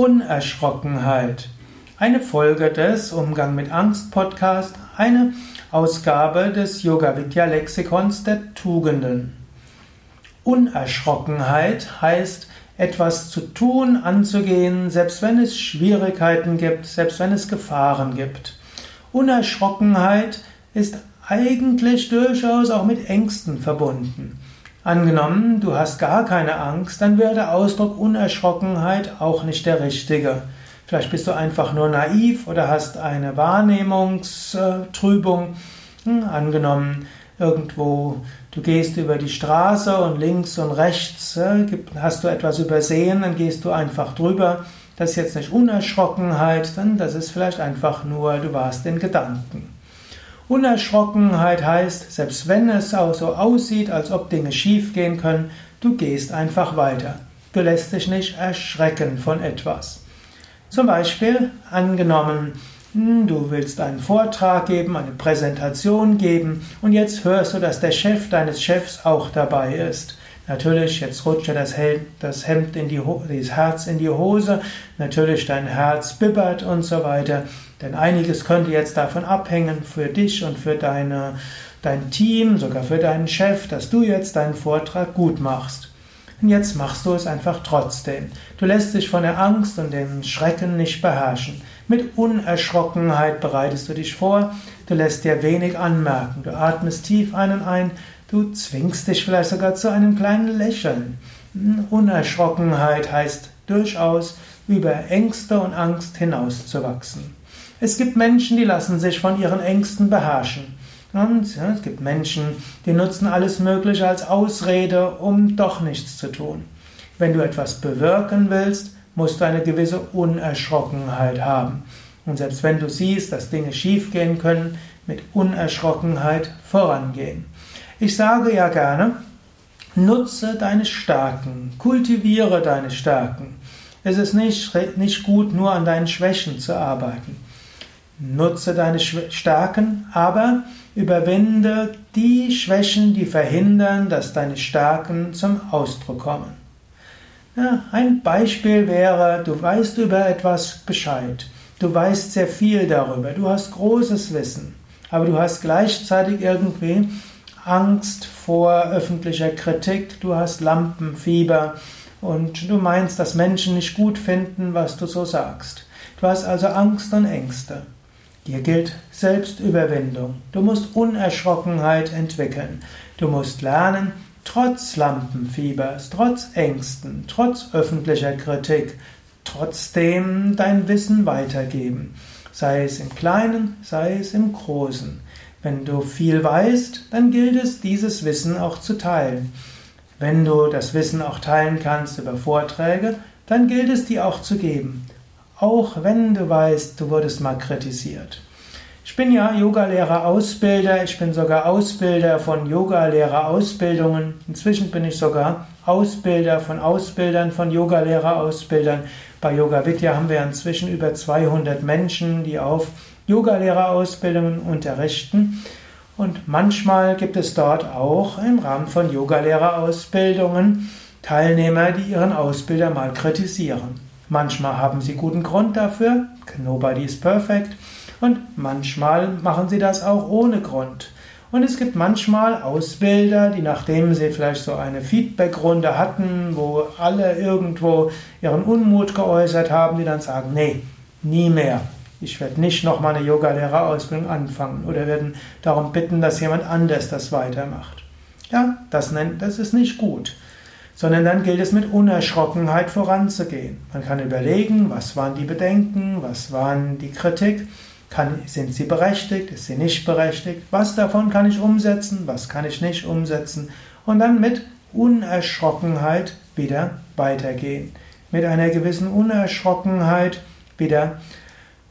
Unerschrockenheit. Eine Folge des Umgang mit Angst Podcast, eine Ausgabe des Yoga Vidya Lexikons der Tugenden. Unerschrockenheit heißt etwas zu tun, anzugehen, selbst wenn es Schwierigkeiten gibt, selbst wenn es Gefahren gibt. Unerschrockenheit ist eigentlich durchaus auch mit Ängsten verbunden. Angenommen, du hast gar keine Angst, dann wäre der Ausdruck Unerschrockenheit auch nicht der richtige. Vielleicht bist du einfach nur naiv oder hast eine Wahrnehmungstrübung. Hm, angenommen, irgendwo, du gehst über die Straße und links und rechts äh, hast du etwas übersehen, dann gehst du einfach drüber. Das ist jetzt nicht Unerschrockenheit, dann das ist vielleicht einfach nur, du warst in Gedanken. Unerschrockenheit heißt, selbst wenn es auch so aussieht, als ob Dinge schief gehen können, du gehst einfach weiter. Du lässt dich nicht erschrecken von etwas. Zum Beispiel angenommen, hm, du willst einen Vortrag geben, eine Präsentation geben und jetzt hörst du, dass der Chef deines Chefs auch dabei ist. Natürlich, jetzt rutscht ja das, Hemd in die, das Herz in die Hose, natürlich dein Herz bibbert und so weiter. Denn einiges könnte jetzt davon abhängen für dich und für deine, dein Team, sogar für deinen Chef, dass du jetzt deinen Vortrag gut machst. Und jetzt machst du es einfach trotzdem. Du lässt dich von der Angst und dem Schrecken nicht beherrschen. Mit Unerschrockenheit bereitest du dich vor, du lässt dir wenig anmerken, du atmest tief ein und ein, Du zwingst dich vielleicht sogar zu einem kleinen Lächeln. Unerschrockenheit heißt durchaus über Ängste und Angst hinauszuwachsen. Es gibt Menschen, die lassen sich von ihren Ängsten beherrschen. Und ja, es gibt Menschen, die nutzen alles Mögliche als Ausrede, um doch nichts zu tun. Wenn du etwas bewirken willst, musst du eine gewisse Unerschrockenheit haben. Und selbst wenn du siehst, dass Dinge schiefgehen können, mit Unerschrockenheit vorangehen. Ich sage ja gerne, nutze deine Stärken, kultiviere deine Stärken. Es ist nicht, nicht gut, nur an deinen Schwächen zu arbeiten. Nutze deine Stärken, aber überwinde die Schwächen, die verhindern, dass deine Stärken zum Ausdruck kommen. Ja, ein Beispiel wäre, du weißt über etwas Bescheid. Du weißt sehr viel darüber. Du hast großes Wissen. Aber du hast gleichzeitig irgendwie Angst vor öffentlicher Kritik, du hast Lampenfieber und du meinst, dass Menschen nicht gut finden, was du so sagst. Du hast also Angst und Ängste. Dir gilt Selbstüberwindung. Du musst Unerschrockenheit entwickeln. Du musst lernen, trotz Lampenfiebers, trotz Ängsten, trotz öffentlicher Kritik, trotzdem dein Wissen weitergeben. Sei es im Kleinen, sei es im Großen. Wenn du viel weißt, dann gilt es, dieses Wissen auch zu teilen. Wenn du das Wissen auch teilen kannst über Vorträge, dann gilt es, die auch zu geben. Auch wenn du weißt, du wurdest mal kritisiert. Ich bin ja Yogalehrer-Ausbilder, ich bin sogar Ausbilder von Yogalehrer-Ausbildungen. Inzwischen bin ich sogar Ausbilder von Ausbildern von Yogalehrer-Ausbildern. Bei Yoga Vidya haben wir inzwischen über 200 Menschen, die auf Yogalehrerausbildungen unterrichten. Und manchmal gibt es dort auch im Rahmen von Yogalehrerausbildungen Teilnehmer, die ihren Ausbilder mal kritisieren. Manchmal haben sie guten Grund dafür, nobody is perfect, und manchmal machen sie das auch ohne Grund. Und es gibt manchmal Ausbilder, die nachdem sie vielleicht so eine Feedbackrunde hatten, wo alle irgendwo ihren Unmut geäußert haben, die dann sagen, nee, nie mehr. Ich werde nicht nochmal eine Yogalehrerausbildung anfangen oder werden darum bitten, dass jemand anders das weitermacht. Ja, das, nennt, das ist nicht gut. Sondern dann gilt es mit Unerschrockenheit voranzugehen. Man kann überlegen, was waren die Bedenken, was waren die Kritik, kann, sind sie berechtigt, ist sie nicht berechtigt, was davon kann ich umsetzen, was kann ich nicht umsetzen und dann mit Unerschrockenheit wieder weitergehen. Mit einer gewissen Unerschrockenheit wieder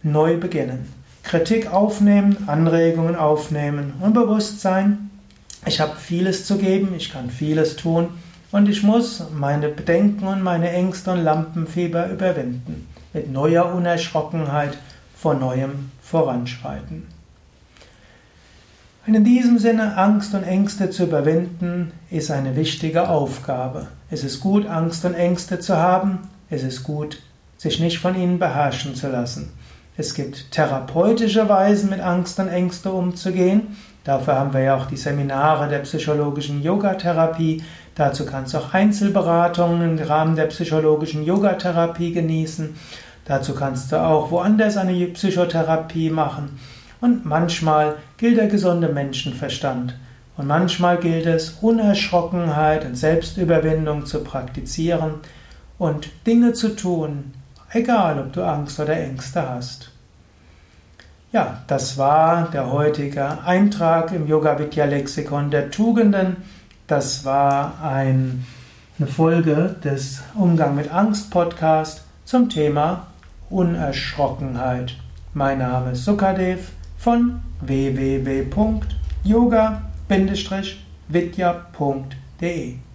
neu beginnen. Kritik aufnehmen, Anregungen aufnehmen und bewusst sein, ich habe vieles zu geben, ich kann vieles tun und ich muss meine Bedenken und meine Ängste und Lampenfieber überwinden. Mit neuer Unerschrockenheit vor neuem voranschreiten. Und in diesem Sinne, Angst und Ängste zu überwinden, ist eine wichtige Aufgabe. Es ist gut, Angst und Ängste zu haben. Es ist gut, sich nicht von ihnen beherrschen zu lassen. Es gibt therapeutische Weisen, mit Angst und Ängste umzugehen. Dafür haben wir ja auch die Seminare der psychologischen Yogatherapie. Dazu kannst du auch Einzelberatungen im Rahmen der psychologischen Yogatherapie genießen. Dazu kannst du auch woanders eine Psychotherapie machen. Und manchmal gilt der gesunde Menschenverstand. Und manchmal gilt es, Unerschrockenheit und Selbstüberwindung zu praktizieren und Dinge zu tun, egal ob du Angst oder Ängste hast. Ja, das war der heutige Eintrag im Yoga Vidya Lexikon der Tugenden. Das war ein, eine Folge des Umgang mit Angst Podcast zum Thema Unerschrockenheit. Mein Name ist Sukadev von www.yoga-vidya.de